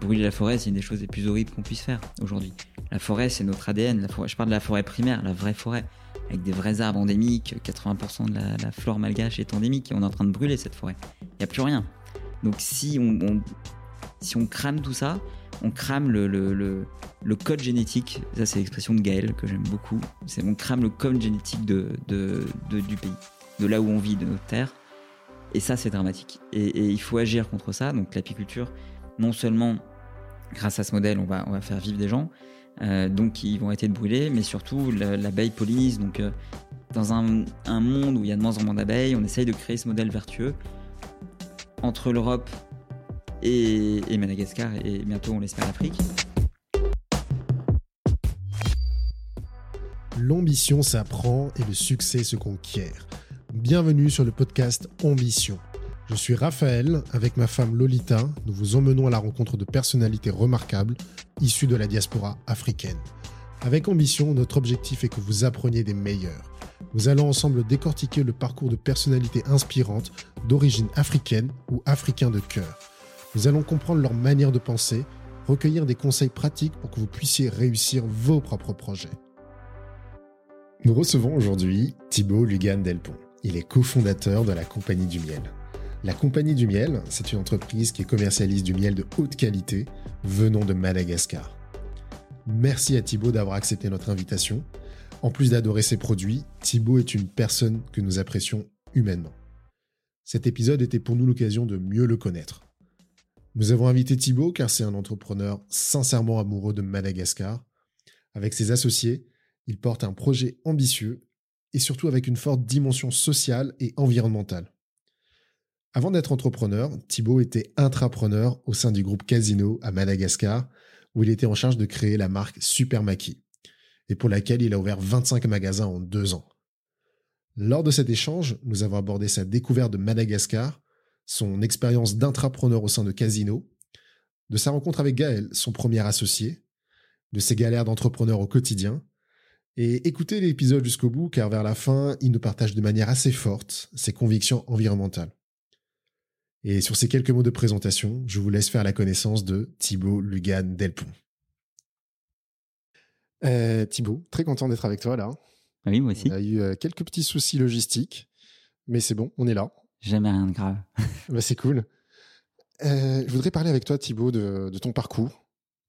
brûler la forêt, c'est une des choses les plus horribles qu'on puisse faire aujourd'hui. La forêt, c'est notre ADN. Je parle de la forêt primaire, la vraie forêt, avec des vrais arbres endémiques. 80% de la, flore malgache est endémique et on est en train de brûler cette forêt. Il n'y a plus rien. Donc si on, si on crame tout ça, on crame le, le, le, code génétique. Ça, c'est l'expression de Gaël que j'aime beaucoup. C'est on crame le code génétique de, de, du pays, de là où on vit, de notre terre. Et ça, c'est dramatique. Et, il faut agir contre ça. Donc l'apiculture, non seulement grâce à ce modèle, on va, on faire vivre des gens, euh, donc ils vont arrêter de brûler, mais surtout l'abeille pollinise. Donc euh, dans un, un, monde où il y a de moins en moins d'abeilles, on essaye de créer ce modèle vertueux entre l'Europe et, et, Madagascar et bientôt on l'espère l'Afrique. L'ambition s'apprend et le succès se conquiert. Bienvenue sur le podcast Ambition je suis Raphaël, avec ma femme Lolita, nous vous emmenons à la rencontre de personnalités remarquables issues de la diaspora africaine. Avec ambition, notre objectif est que vous appreniez des meilleurs. Nous allons ensemble décortiquer le parcours de personnalités inspirantes d'origine africaine ou africain de cœur. Nous allons comprendre leur manière de penser, recueillir des conseils pratiques pour que vous puissiez réussir vos propres projets. Nous recevons aujourd'hui Thibaut Lugan Delpont. Il est cofondateur de la Compagnie du Miel. La Compagnie du Miel, c'est une entreprise qui commercialise du miel de haute qualité venant de Madagascar. Merci à Thibaut d'avoir accepté notre invitation. En plus d'adorer ses produits, Thibaut est une personne que nous apprécions humainement. Cet épisode était pour nous l'occasion de mieux le connaître. Nous avons invité Thibaut car c'est un entrepreneur sincèrement amoureux de Madagascar. Avec ses associés, il porte un projet ambitieux et surtout avec une forte dimension sociale et environnementale. Avant d'être entrepreneur, Thibaut était intrapreneur au sein du groupe Casino à Madagascar, où il était en charge de créer la marque Super Maki, et pour laquelle il a ouvert 25 magasins en deux ans. Lors de cet échange, nous avons abordé sa découverte de Madagascar, son expérience d'intrapreneur au sein de Casino, de sa rencontre avec Gaël, son premier associé, de ses galères d'entrepreneur au quotidien, et écoutez l'épisode jusqu'au bout car vers la fin, il nous partage de manière assez forte ses convictions environnementales. Et sur ces quelques mots de présentation, je vous laisse faire la connaissance de Thibaut Lugan Delpont. Euh, Thibaut, très content d'être avec toi là. Oui, moi aussi. On a eu euh, quelques petits soucis logistiques, mais c'est bon, on est là. Jamais rien de grave. bah, c'est cool. Euh, je voudrais parler avec toi, Thibaut, de, de, ton parcours.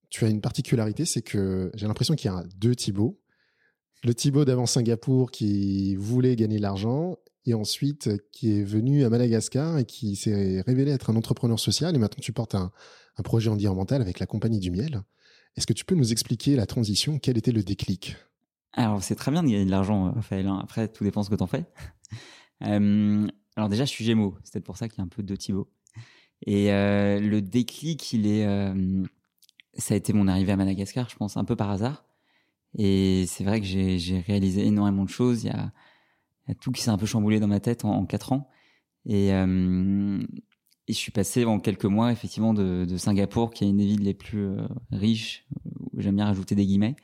Tu as une particularité, c'est que j'ai l'impression qu'il y a deux Thibaut. Le Thibaut d'avant Singapour qui voulait gagner de l'argent et ensuite euh, qui est venu à Madagascar et qui s'est révélé être un entrepreneur social et maintenant tu portes un, projet environnemental avec la compagnie du miel. Est-ce que tu peux nous expliquer la transition? Quel était le déclic? Alors c'est très bien de gagner de l'argent, euh, Raphaël. Hein. Après, tout dépend ce que t'en fais. euh, alors déjà, je suis Gémeaux. C'est peut-être pour ça qu'il y a un peu de Thibaut. Et le déclic, il est, ça a été mon arrivée à Madagascar, je pense, un peu par hasard. Et c'est vrai que j'ai réalisé énormément de choses. Il y a tout qui s'est un peu chamboulé dans ma tête en, quatre ans. Et, euh, et, je suis passé en quelques mois effectivement de, Singapour, qui est une des villes les plus euh, riches, j'aime bien rajouter des guillemets,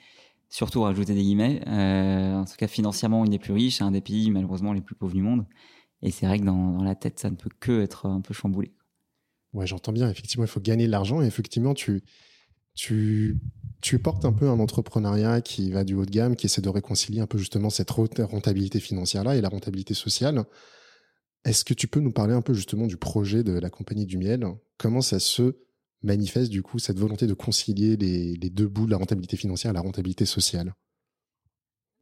surtout rajouter des guillemets. Euh, en tout cas financièrement, une des plus riches, un des pays malheureusement les plus pauvres du monde. Et c'est vrai que dans, dans la tête, ça ne peut que être un peu chamboulé. Ouais, j'entends bien. Effectivement, il faut gagner de l'argent et effectivement, tu tu tu portes un peu un entrepreneuriat qui va du haut de gamme, qui essaie de réconcilier un peu justement cette rentabilité financière-là et la rentabilité sociale. Est-ce que tu peux nous parler un peu justement du projet de la compagnie du miel? Comment ça se manifeste du coup cette volonté de concilier les, deux bouts de la rentabilité financière et la rentabilité sociale?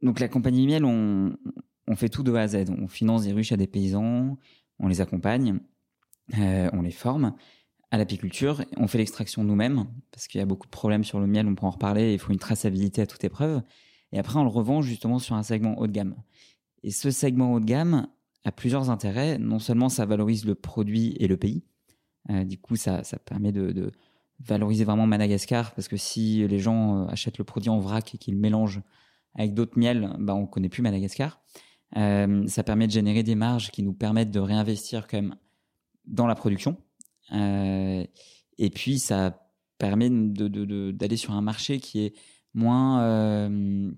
Donc la compagnie du miel, on, fait tout de A à Z. On finance des ruches à des paysans, on les accompagne, euh, on les forme à l'apiculture. On fait l'extraction nous-mêmes parce qu'il y a beaucoup de problèmes sur le miel, on pourra en reparler. Il faut une traçabilité à toute épreuve. Et après, on le revend justement sur un segment haut de gamme. Et ce segment haut de gamme a plusieurs intérêts. Non seulement ça valorise le produit et le pays. Euh, du coup, ça, ça permet de, valoriser vraiment Madagascar parce que si les gens euh, achètent le produit en vrac et qu'ils mélangent avec d'autres miels, bah, on connaît plus Madagascar. Euh, ça permet de générer des marges qui nous permettent de réinvestir quand même dans la production et puis ça permet d'aller sur un marché qui est moins euh,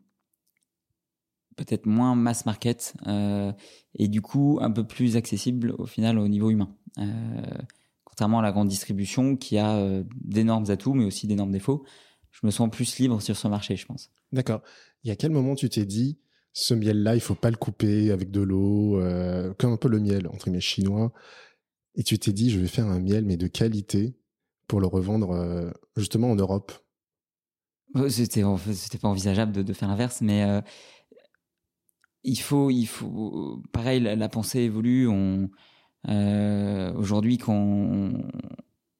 peut-être moins mass market euh, et du coup un peu plus accessible au final au niveau humain. Euh, contrairement à la grande distribution qui a euh, d'énormes atouts, mais aussi d'énormes défauts. Je me sens plus libre sur ce marché, je pense. D'accord. Et à quel moment tu t'es dit, ce miel-là, il faut pas le couper avec de l'eau, comme un peu le miel, entre guillemets, chinois, et tu t'es dit, je vais faire un miel, mais de qualité, pour le revendre justement en Europe C'était c'était pas envisageable de, faire l'inverse, mais il faut, il faut, pareil, la, pensée évolue. Euh, aujourd'hui, quand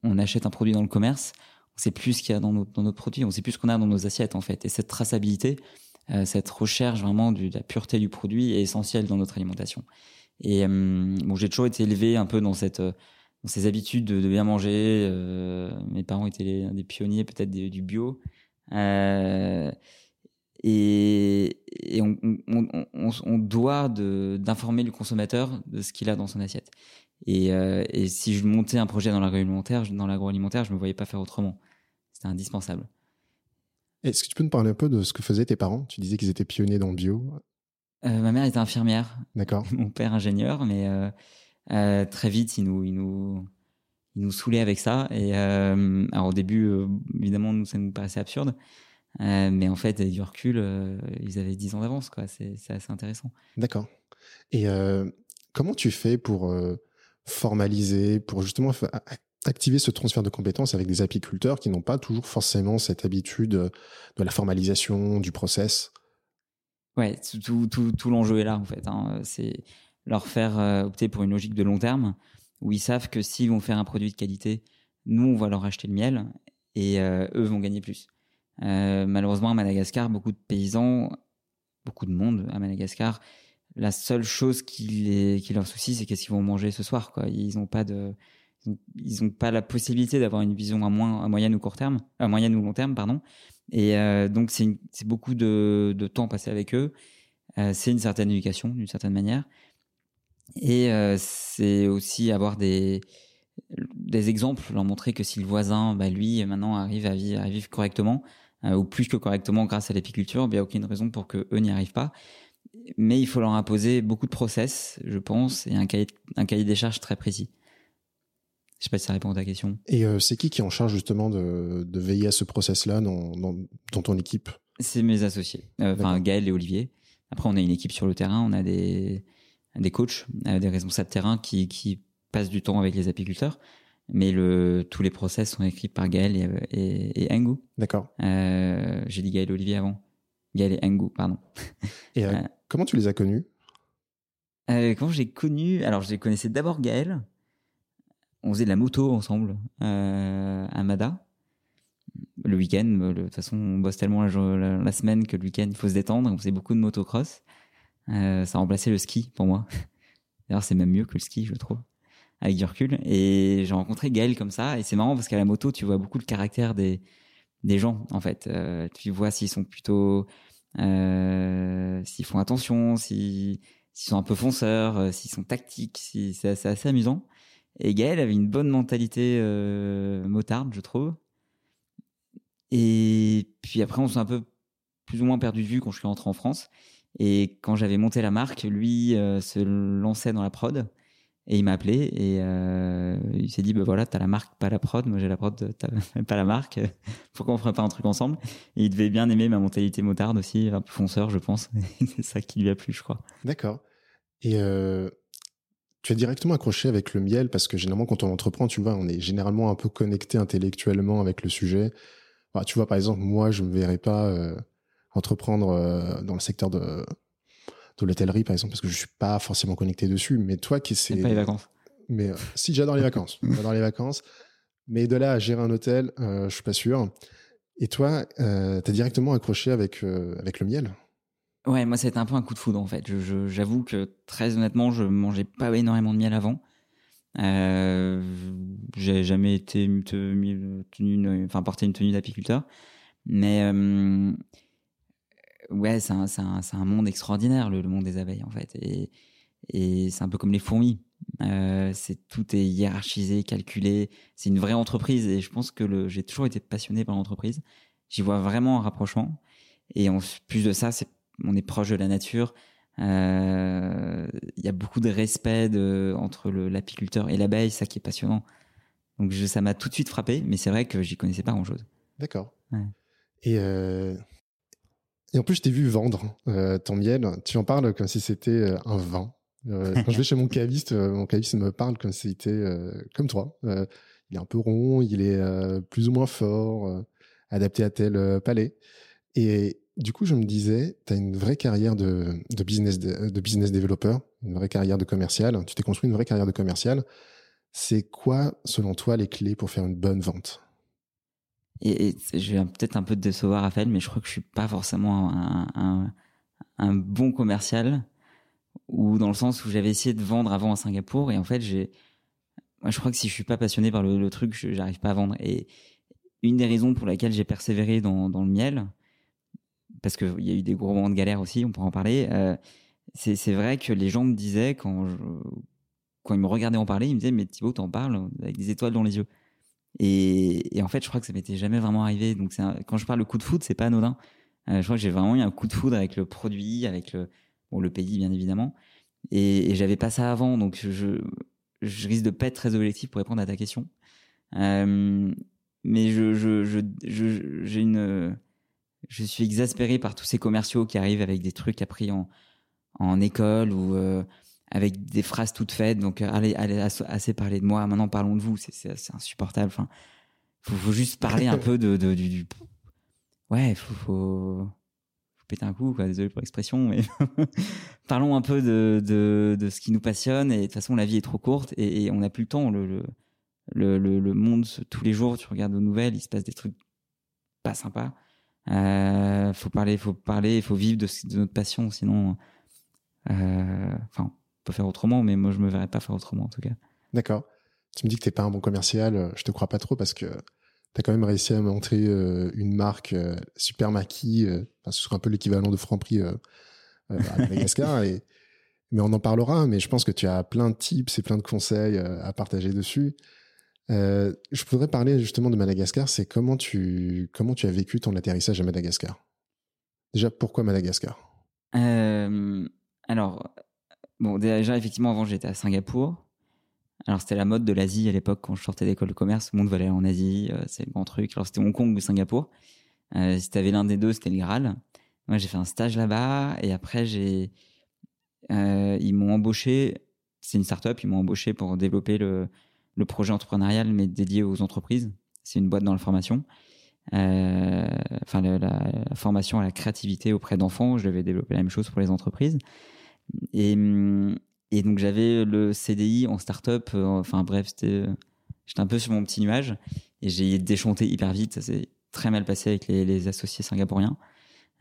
on, achète un produit dans le commerce, on sait plus ce qu'il y a dans, notre produit, on sait plus ce qu'on a dans nos assiettes en fait. Et cette traçabilité, euh, cette recherche vraiment de la pureté du produit est essentielle dans notre alimentation. Et euh, bon, j'ai toujours été élevé un peu dans cette dans ces habitudes de, bien manger. mes parents étaient des pionniers peut-être du bio. Euh, et, on, doit d'informer le consommateur de ce qu'il a dans son assiette. Et, euh, et, si je montais un projet dans l'agroalimentaire, dans l'agroalimentaire, je me voyais pas faire autrement. C'était indispensable. Est-ce que tu peux nous parler un peu de ce que faisaient tes parents? Tu disais qu'ils étaient pionniers dans le bio. Euh, ma mère était infirmière. D'accord. Mon père ingénieur, mais euh, euh, très vite, il nous, il nous, il nous saoulait avec ça. Et alors au début, évidemment, nous, ça nous paraissait absurde. Euh, mais en fait, du recul, euh, ils avaient 10 ans d'avance, quoi. C'est, assez intéressant. D'accord. Et euh, comment tu fais pour formaliser, pour justement activer ce transfert de compétences avec des apiculteurs qui n'ont pas toujours forcément cette habitude de la formalisation, du process? Ouais, tout, tout, tout l'enjeu est là, en fait. Hein. C'est leur faire opter pour une logique de long terme où ils savent que s'ils vont faire un produit de qualité, nous, on va leur acheter le miel et eux vont gagner plus. Euh, malheureusement, à Madagascar, beaucoup de paysans, beaucoup de monde à Madagascar, la seule chose qui, les, qui leur soucie, c'est qu'est-ce qu'ils vont manger ce soir. Quoi. Ils n'ont pas de, ils ont pas la possibilité d'avoir une vision à, moins, à moyen ou court terme, à moyen ou long terme, pardon. Et euh, donc c'est beaucoup de, de, temps passé avec eux. Euh, c'est une certaine éducation, d'une certaine manière. Et euh, c'est aussi avoir des, des exemples, leur montrer que si le voisin, bah, lui, maintenant arrive à vivre, correctement, ou plus que correctement grâce à l'apiculture, il n'y a aucune raison pour que eux n'y arrivent pas. Mais il faut leur imposer beaucoup de process, je pense, et un cahier, un cahier des charges très précis. Je sais pas si ça répond à ta question. Et euh, c'est qui qui est en charge justement de, de veiller à ce process-là dans, dans, dans, ton équipe? C'est mes associés, euh, enfin Gaël et Olivier. Après, on a une équipe sur le terrain, on a des, des coachs, des responsables de terrain qui, qui passent du temps avec les apiculteurs mais le, tous les process sont écrits par Gaël et, et, et Engu. D'accord. Euh, J'ai dit Gaël Olivier avant. Gaël et Engu, pardon. Et euh, euh, comment tu les as connus? Euh, Quand j'ai connu, alors je les connaissais d'abord Gaël. On faisait de la moto ensemble euh, à Mada. Le week-end, de toute façon, on bosse tellement la, la, semaine que le week-end, il faut se détendre. On faisait beaucoup de motocross. Euh, ça remplaçait le ski pour moi. D'ailleurs, c'est même mieux que le ski, je trouve avec du recul. Et j'ai rencontré Gaël comme ça. Et c'est marrant parce qu'à la moto, tu vois beaucoup le caractère des, gens, en fait. Euh, tu vois s'ils sont plutôt, euh, s'ils font attention, s'ils, sont un peu fonceurs, euh, s'ils sont tactiques. C'est assez, amusant. Et Gaël avait une bonne mentalité euh, motarde, je trouve. Et puis après, on s'est un peu plus ou moins perdu de vue quand je suis rentré en France. Et quand j'avais monté la marque, lui euh, se lançait dans la prod. Et il m'a appelé et euh, il s'est dit, bah voilà, t'as la marque, pas la prod. Moi, j'ai la prod, t'as pas la marque. Pourquoi on ferait pas un truc ensemble? Et il devait bien aimer ma mentalité motarde aussi, un peu fonceur, je pense. c'est ça qui lui a plu, je crois. D'accord. Et tu as directement accroché avec le miel parce que généralement, quand on entreprend, tu vois, on est généralement un peu connecté intellectuellement avec le sujet. Bah, tu vois, par exemple, moi, je me verrais pas euh, entreprendre euh, dans le secteur de de l'hôtellerie, par exemple, parce que je suis pas forcément connecté dessus. Mais toi, qui c'est. pas les vacances. Mais euh, si, j'adore les vacances. J'adore les vacances. Mais de là à gérer un hôtel, je suis pas sûr. Et toi, tu as directement accroché avec, avec le miel? Ouais, moi, ça a été un peu un coup de foudre, en fait. J'avoue que, très honnêtement, je mangeais pas énormément de miel avant. Euh, j'ai jamais été enfin, porté une tenue d'apiculteur. Mais euh, ouais, c'est un, un, un, monde extraordinaire, le, monde des abeilles, en fait. Et, et c'est un peu comme les fourmis. Euh, c'est tout est hiérarchisé, calculé. C'est une vraie entreprise. Et je pense que j'ai toujours été passionné par l'entreprise. J'y vois vraiment un rapprochement. Et en plus de ça, c'est, on est proche de la nature. Il euh, y a beaucoup de respect de, entre l'apiculteur et l'abeille, ça qui est passionnant. Donc ça m'a tout de suite frappé, mais c'est vrai que j'y connaissais pas grand-chose. D'accord. Et, et en plus, je t'ai vu vendre ton miel. Tu en parles comme si c'était un vin. quand je vais chez mon caviste, mon caviste me parle comme si c'était comme toi. il est un peu rond, il est plus ou moins fort, adapté à tel palais. Et du coup, je me disais, tu as une vraie carrière de, business de, developer, une vraie carrière de commercial. Tu t'es construit une vraie carrière de commercial. C'est quoi, selon toi, les clés pour faire une bonne vente? Et, je vais peut-être un peu te décevoir, Raphaël, mais je crois que je suis pas forcément un, bon commercial, ou dans le sens où j'avais essayé de vendre avant à Singapour, et en fait, je crois que si je suis pas passionné par le, truc, j'arrive pas à vendre. Et une des raisons pour laquelle j'ai persévéré dans le miel, parce qu'il y a eu des gros moments de galère aussi, on pourra en parler. Euh, c'est vrai que les gens me disaient, quand, ils me regardaient en parler, ils me disaient Mais Thibaut, t'en parles avec des étoiles dans les yeux. Et, en fait, je crois que ça m'était jamais vraiment arrivé. Donc, quand je parle de coup de foudre, c'est pas anodin. Euh, je crois que j'ai vraiment eu un coup de foudre avec le produit, avec le, bon, le pays, bien évidemment. Et, et j'avais pas ça avant. Donc, je, risque de pas être très objectif pour répondre à ta question. Euh, mais je, j'ai une je suis exaspéré par tous ces commerciaux qui arrivent avec des trucs appris en, en école ou euh, avec des phrases toutes faites. Donc, euh, allez, allez, assez parler de moi. Maintenant, parlons de vous. C'est insupportable. Enfin, faut, faut juste parler un peu de, de du, ouais, faut, faut, faut péter un coup. Quoi. Désolé pour l'expression, mais parlons un peu de, de, de ce qui nous passionne. Et de toute façon, la vie est trop courte et, et on n'a plus le temps. Le, le, le, le, monde, tous les jours, tu regardes aux nouvelles, il se passe des trucs pas sympas. Euh, faut parler, faut parler, il faut vivre de, de, notre passion, sinon, euh, enfin, on peut faire autrement, mais moi je me verrais pas faire autrement en tout cas. D'accord. Tu me dis que t'es pas un bon commercial, je te crois pas trop parce que tu as quand même réussi à montrer euh, une marque euh, super maquis, euh, enfin, ce serait un peu l'équivalent de Franprix à Madagascar. et, mais on en parlera, mais je pense que tu as plein de tips et plein de conseils à partager dessus. Euh, je voudrais parler justement de Madagascar. C'est comment tu comment tu as vécu ton atterrissage à Madagascar? Déjà, pourquoi Madagascar? Euh, Alors, bon, déjà effectivement avant j'étais à Singapour. Alors c'était la mode de l'Asie à l'époque quand je sortais d'école de commerce. Tout le monde voulait aller en Asie, euh, c'est le grand truc. Alors c'était Hong Kong ou Singapour. Si t'avais l'un des deux, c'était le Graal. Moi j'ai fait un stage là-bas et après j'ai ils m'ont embauché. C'est une start-up, ils m'ont embauché pour développer le le projet entrepreneurial, mais dédié aux entreprises. C'est une boîte dans la formation. Euh, enfin, la, formation à la créativité auprès d'enfants. Je devais développer la même chose pour les entreprises. Et, et donc, j'avais le CDI en start-up. Euh, enfin, bref, c'était, j'étais un peu sur mon petit nuage et j'ai déchanté hyper vite. Ça s'est très mal passé avec les, associés singapouriens.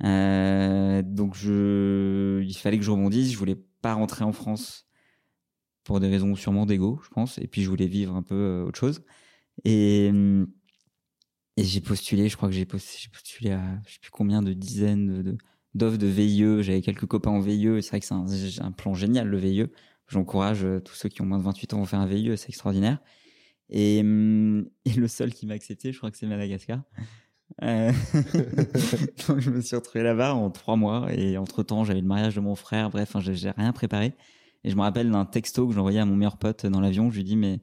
Euh, donc, je, il fallait que je rebondisse. Je voulais pas rentrer en France pour des raisons sûrement d'ego, je pense. Et puis je voulais vivre un peu euh, autre chose. Et, et j'ai postulé, je crois que j'ai postulé, à je sais plus combien de dizaines d'offres de VIE. J'avais quelques copains en VIE. C'est vrai que c'est un, plan génial le VIE. J'encourage euh, tous ceux qui ont moins de 28 ans à faire un VIE, c'est extraordinaire. Et, et, le seul qui m'a accepté, je crois que c'est Madagascar. Euh... Je me suis retrouvé là-bas en trois mois et entre temps j'avais le mariage de mon frère. Bref, j'ai rien préparé. Et je me rappelle d'un texto que j'envoyais à mon meilleur pote dans l'avion. Je lui dis mais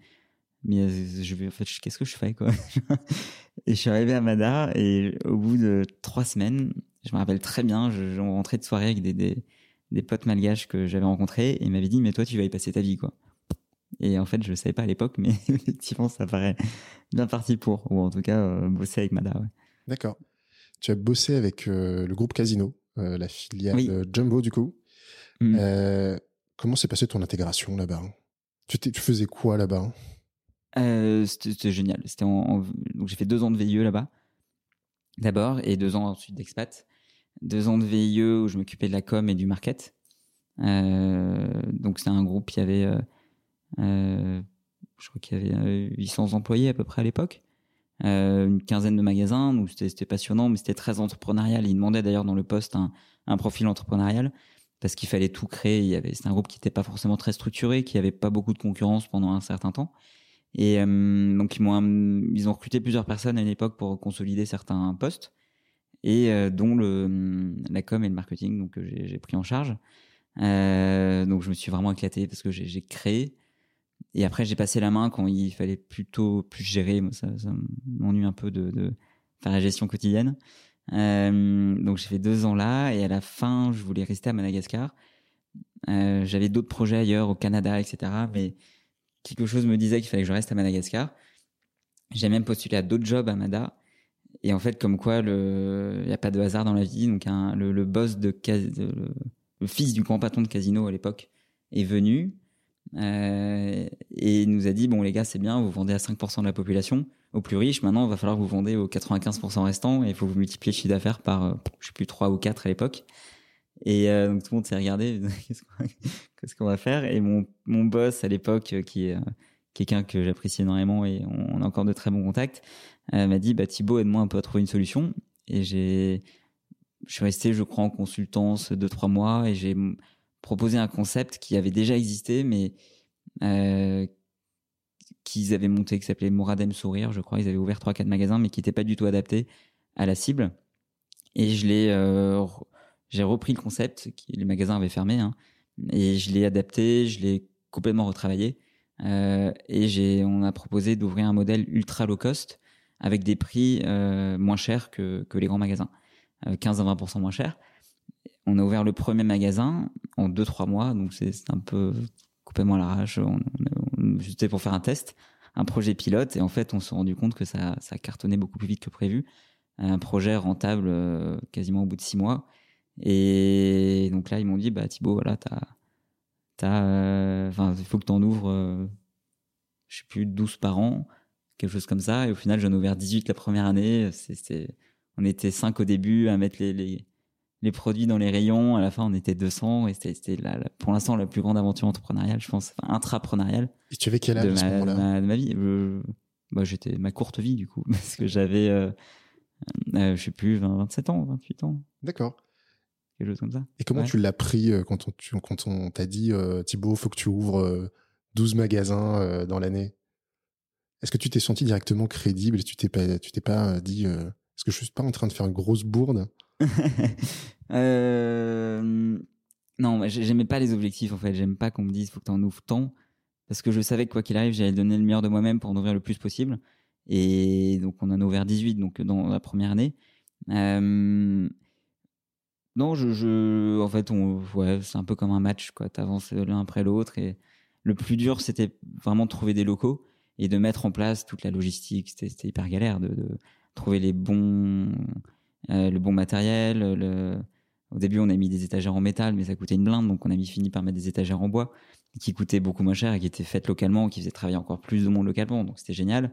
mais je vais en fait qu'est-ce que je fais quoi? Et je suis arrivé à Mada et au bout de trois semaines, je me rappelle très bien, je, je rentrais de soirée avec des, des, des potes malgaches que j'avais rencontrés et il m'avait dit mais toi tu vas y passer ta vie quoi. Et en fait je le savais pas à l'époque mais effectivement ça paraît bien parti pour ou en tout cas euh, bosser avec Mada. Ouais. D'accord. Tu as bossé avec euh, le groupe Casino, euh, la filiale Jumbo du coup. Mmh. Comment s'est passée ton intégration là-bas? Tu, faisais quoi là-bas? Euh, C'était génial. J'ai fait deux ans de VIE là-bas d'abord et deux ans ensuite d'expat. Deux ans de VIE où je m'occupais de la com et du market. Euh, donc c'est un groupe qui avait, euh, euh, je crois qu'il y avait 800 euh, employés à peu près à l'époque. Une quinzaine de magasins, donc c'était passionnant, mais c'était très entrepreneurial. Ils demandaient d'ailleurs dans le poste un profil entrepreneurial parce qu'il fallait tout créer. Il c'est un groupe qui n'était pas forcément très structuré, qui avait pas beaucoup de concurrence pendant un certain temps. Et euh, donc ils m'ont, ils ont recruté plusieurs personnes à une époque pour consolider certains postes, et euh, dont la com et le marketing, donc j'ai, j'ai pris en charge. Euh, donc je me suis vraiment éclaté parce que j'ai, créé et après, j'ai passé la main quand il fallait plutôt plus gérer. Ça, ça m'ennuie un peu de, faire la gestion quotidienne. Euh, donc j'ai fait deux ans là et à la fin, je voulais rester à Madagascar. Euh, j'avais d'autres projets ailleurs, au Canada, etc. Mais quelque chose me disait qu'il fallait que je reste à Madagascar. J'ai même postulé à d'autres jobs à Mada. Et en fait, comme quoi, il n'y a pas de hasard dans la vie. Donc, le, le, boss de, de le, fils du grand patron de casino à l'époque est venu euh, et nous a dit bon les gars c'est bien vous vendez à 5% de la population. Aux plus riches maintenant il va falloir vous vendre aux 95% restants et il faut vous multiplier le chiffre d'affaires par euh, je sais plus 3 ou 4 à l'époque. Et euh, donc tout le monde s'est regardé qu'est-ce qu'on va faire? Et mon, mon boss à l'époque qui est quelqu'un que j'apprécie énormément et on, a encore de très bons contacts m'a dit bah Thibaut aide-moi un peu à trouver une solution. Et j'ai je suis resté je crois en consultance 2-3 mois et j'ai proposer un concept qui avait déjà existé, mais euh, qu'ils avaient monté, qui s'appelait Moradem Sourire, je crois. Ils avaient ouvert 3-4 magasins, mais qui n'était pas du tout adapté à la cible. Et je l'ai, euh, j'ai repris le concept, les magasins avaient fermé, hein, et je l'ai adapté, je l'ai complètement retravaillé. Euh, et j'ai, on a proposé d'ouvrir un modèle ultra low cost avec des prix euh, moins chers que, que les grands magasins, 15 à 20% moins chers on a ouvert le premier magasin en 2-3 mois, donc c'est un peu complètement à l'arrache. C'était pour faire un test, un projet pilote, et en fait, on s'est rendu compte que ça, cartonnait beaucoup plus vite que prévu. Un projet rentable euh, quasiment au bout de 6 mois. Et donc là, ils m'ont dit, bah Thibaut, voilà, t'as, t'as, euh, enfin, il faut que t'en ouvres, euh, je sais plus, 12 par an, quelque chose comme ça. Et au final, j'en ai ouvert 18 la première année. On était 5 au début à mettre les les produits dans les rayons. À la fin, on était 200 et c'était pour l'instant la plus grande aventure entrepreneuriale, je pense, enfin, intrapreneuriale. Et tu avais quel âge de, à ma, là de ma vie bah, J'étais ma courte vie, du coup, parce que j'avais, euh, euh, je sais plus, 27 ans, 28 ans. D'accord. Quelque chose comme ça. Et comment tu l'as pris euh, quand on, quand on t'a dit, Thibaut, faut que tu ouvres 12 magasins dans l'année Est-ce que tu t'es senti directement crédible et tu t'es pas, tu t'es pas dit, est-ce que je suis pas en train de faire une grosse bourde euh... Non, j'aimais pas les objectifs en fait. J'aime pas qu'on me dise faut que t'en ouvres tant parce que je savais que quoi qu'il arrive, j'allais donner le meilleur de moi-même pour en ouvrir le plus possible. Et donc on en a ouvert 18 donc dans la première année. Euh... Non, je, en fait, c'est un peu comme un match, quoi. T'avances l'un après l'autre et le plus dur, c'était vraiment de trouver des locaux et de mettre en place toute la logistique. C'était hyper galère de, trouver les bons, euh, le bon matériel. Le... Au début, on a mis des étagères en métal, mais ça coûtait une blinde, donc on a fini par mettre des étagères en bois qui coûtaient beaucoup moins cher et qui étaient faites localement, qui faisaient travailler encore plus de monde localement, donc c'était génial.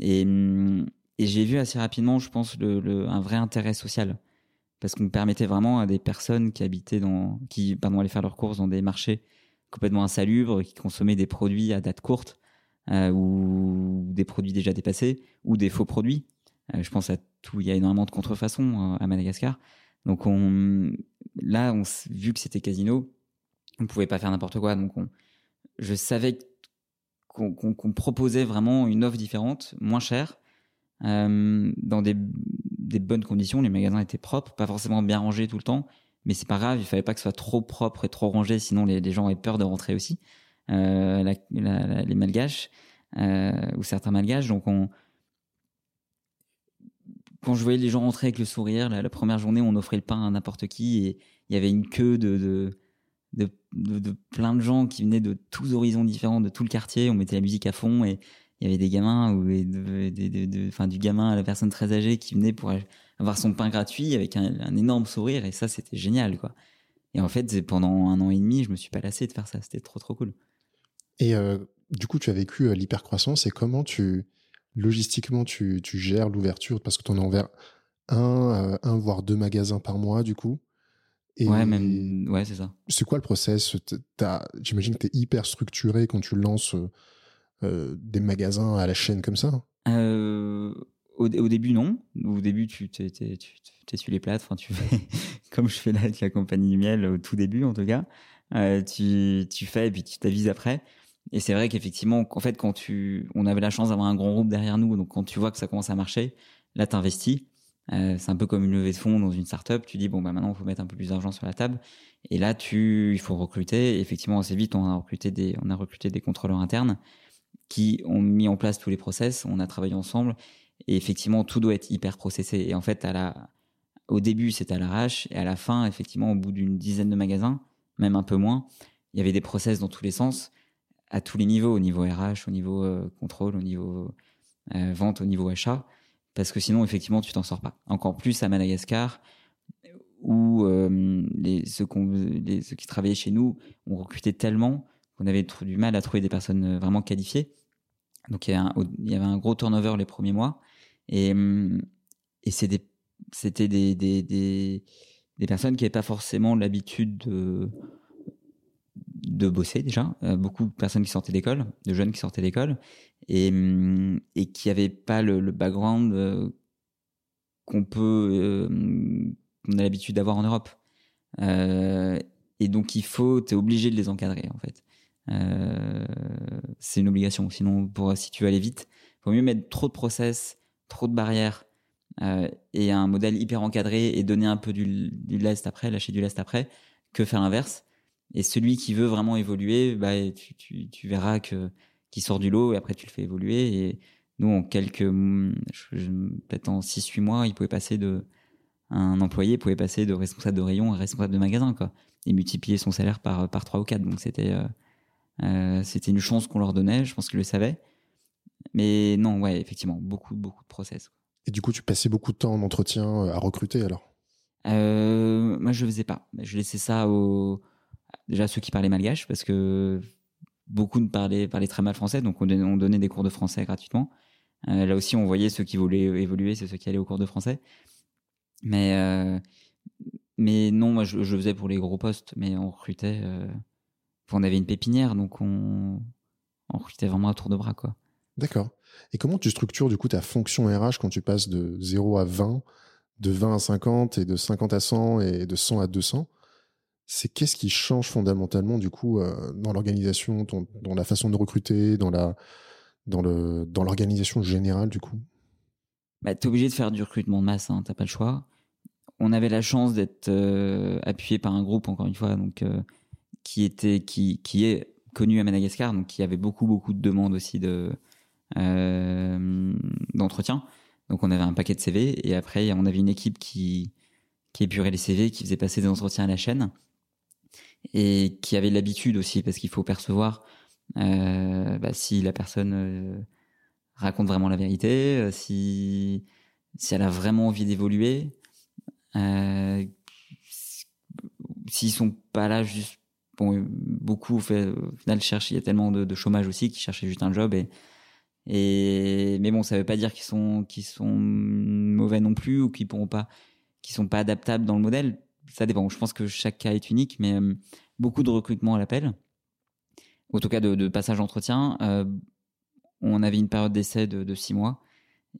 Et, et j'ai vu assez rapidement, je pense, un vrai intérêt social parce qu'on permettait vraiment à des personnes qui habitaient dans, qui, pardon, allaient faire leurs courses dans des marchés complètement insalubres, qui consommaient des produits à date courte, euh, ou des produits déjà dépassés, ou des faux produits. Euh, je pense à tout, il y a énormément de contrefaçons euh, à Madagascar. Donc on, là, vu que c'était casino, on pouvait pas faire n'importe quoi. Donc on, je savais qu'on qu proposait vraiment une offre différente, moins chère, euh, dans des, bonnes conditions. Les magasins étaient propres, pas forcément bien rangés tout le temps, mais c'est pas grave. Il fallait pas que ce soit trop propre et trop rangé, sinon les, gens avaient peur de rentrer aussi. Les malgaches ou certains malgaches. Donc on, quand je voyais les gens rentrer avec le sourire, la, première journée, on offrait le pain à n'importe qui et il y avait une queue de de, de, plein de gens qui venaient de tous horizons différents, de tout le quartier. On mettait la musique à fond et il y avait des gamins ou enfin, du gamin à la personne très âgée qui venait pour avoir son pain gratuit avec un, un énorme sourire et ça, c'était génial, quoi. Et en fait, pendant un an et demi, je me suis pas lassé de faire ça. C'était trop, trop cool. Et euh, du coup, tu as vécu euh, l'hypercroissance et comment tu, logistiquement, tu, tu gères l'ouverture parce que tu en as ouvert un, euh, un, voire deux magasins par mois, du coup. Et ouais, même, ouais, c'est ça. C'est quoi le process? J'imagine que tu es hyper structuré quand tu lances euh, des magasins à la chaîne comme ça euh, au, au, début, non. Au début, tu t'essuies les plates. Enfin, tu fais comme je fais là avec la compagnie du miel au tout début, en tout cas. Euh, tu, tu fais et puis tu t'avises après. Et c'est vrai qu'effectivement, en fait, quand tu, on avait la chance d'avoir un grand groupe derrière nous, donc quand tu vois que ça commence à marcher, là, t'investis. c'est un peu comme une levée de fonds dans une startup. Tu dis bon bah maintenant il faut mettre un peu plus d'argent sur la table. Et là tu il faut recruter. Et effectivement assez vite on a recruté des on a recruté des contrôleurs internes qui ont mis en place tous les process. On a travaillé ensemble et effectivement tout doit être hyper processé. Et en fait à la au début c'était à l'arrache et à la fin effectivement au bout d'une dizaine de magasins même un peu moins il y avait des process dans tous les sens à tous les niveaux au niveau RH au niveau euh, contrôle au niveau euh, vente au niveau achat parce que sinon effectivement tu t'en sors pas. Encore plus à Madagascar où euh, ceux, qui travaillaient chez nous ont recruté tellement qu'on avait du mal à trouver des personnes vraiment qualifiées. Donc il y, avait un gros turnover les premiers mois. Et, des c'était des, personnes qui n'avaient pas forcément l'habitude de, de bosser déjà. Euh, beaucoup de personnes qui sortaient d'école, de jeunes qui sortaient d'école, et, et qui n'avaient pas le, background euh, qu'on peut, euh, qu'on a l'habitude d'avoir en Europe. et donc il faut, tu es obligé de les encadrer en fait. c'est une obligation. Sinon, pour si tu veux aller vite, il vaut mieux mettre trop de process, trop de barrières et un modèle hyper encadré et donner un peu du, du lest après, lâcher du lest après, que faire l'inverse. Et celui qui veut vraiment évoluer, bah, tu, tu, tu verras que qui sort du lot et après tu le fais évoluer. Et nous, en quelques, peut-être en 6-8 mois, il pouvait passer de un employé pouvait passer de responsable de rayon à responsable de magasin, quoi, et multiplier son salaire par par trois ou quatre. Donc c'était euh, euh, c'était une chance qu'on leur donnait. Je pense qu'ils le savaient. Mais non, ouais, effectivement, beaucoup beaucoup de process. Et du coup, tu passais beaucoup de temps en entretien euh, à recruter alors? Euh, Moi, je le faisais pas. Je laissais ça aux déjà ceux qui parlaient malgache parce que beaucoup ne parlaient, très mal français, donc on donnait, des cours de français gratuitement. Euh, là aussi, on voyait ceux qui voulaient évoluer, c'est ceux qui allaient au cours de français. Mais euh, non, moi, je, je, faisais pour les gros postes, mais on recrutait. Euh, on avait une pépinière, donc on, on recrutait vraiment à tour de bras, quoi. D'accord. Et comment tu structures du coup ta fonction RH quand tu passes de 0 à 20, de 20 à 50 et de 50 à 100 et de 100 à 200 C'est qu'est-ce qui change fondamentalement du coup euh, dans l'organisation, dans la façon de recruter, dans l'organisation générale du coup? Bah, obligé de faire du recrutement de masse, hein, t'as pas le choix. On avait la chance d'être euh, appuyé par un groupe encore une fois, euh, qui était est connu à Madagascar, donc qui avait beaucoup beaucoup de demandes aussi de d'entretien. Donc on avait un paquet de CV et après on avait une équipe qui qui épurait les CV, qui faisait passer des entretiens à la chaîne et qui avait l'habitude aussi parce qu'il faut percevoir euh, bah, si la personne euh, raconte vraiment la vérité, euh, si si elle a vraiment envie d'évoluer, euh, s'ils sont pas là juste bon beaucoup au final cherchent il y a tellement de, de chômage aussi qui cherchaient juste un job et et mais bon, ça veut pas dire qu'ils sont qu'ils sont mauvais non plus ou qu'ils pourront pas, qu'ils sont pas adaptables dans le modèle. Ça dépend. Je pense que chaque cas est unique, mais euh, beaucoup de recrutement à l'appel, en tout cas de, passage d'entretien. Euh, on avait une période d'essai de, six mois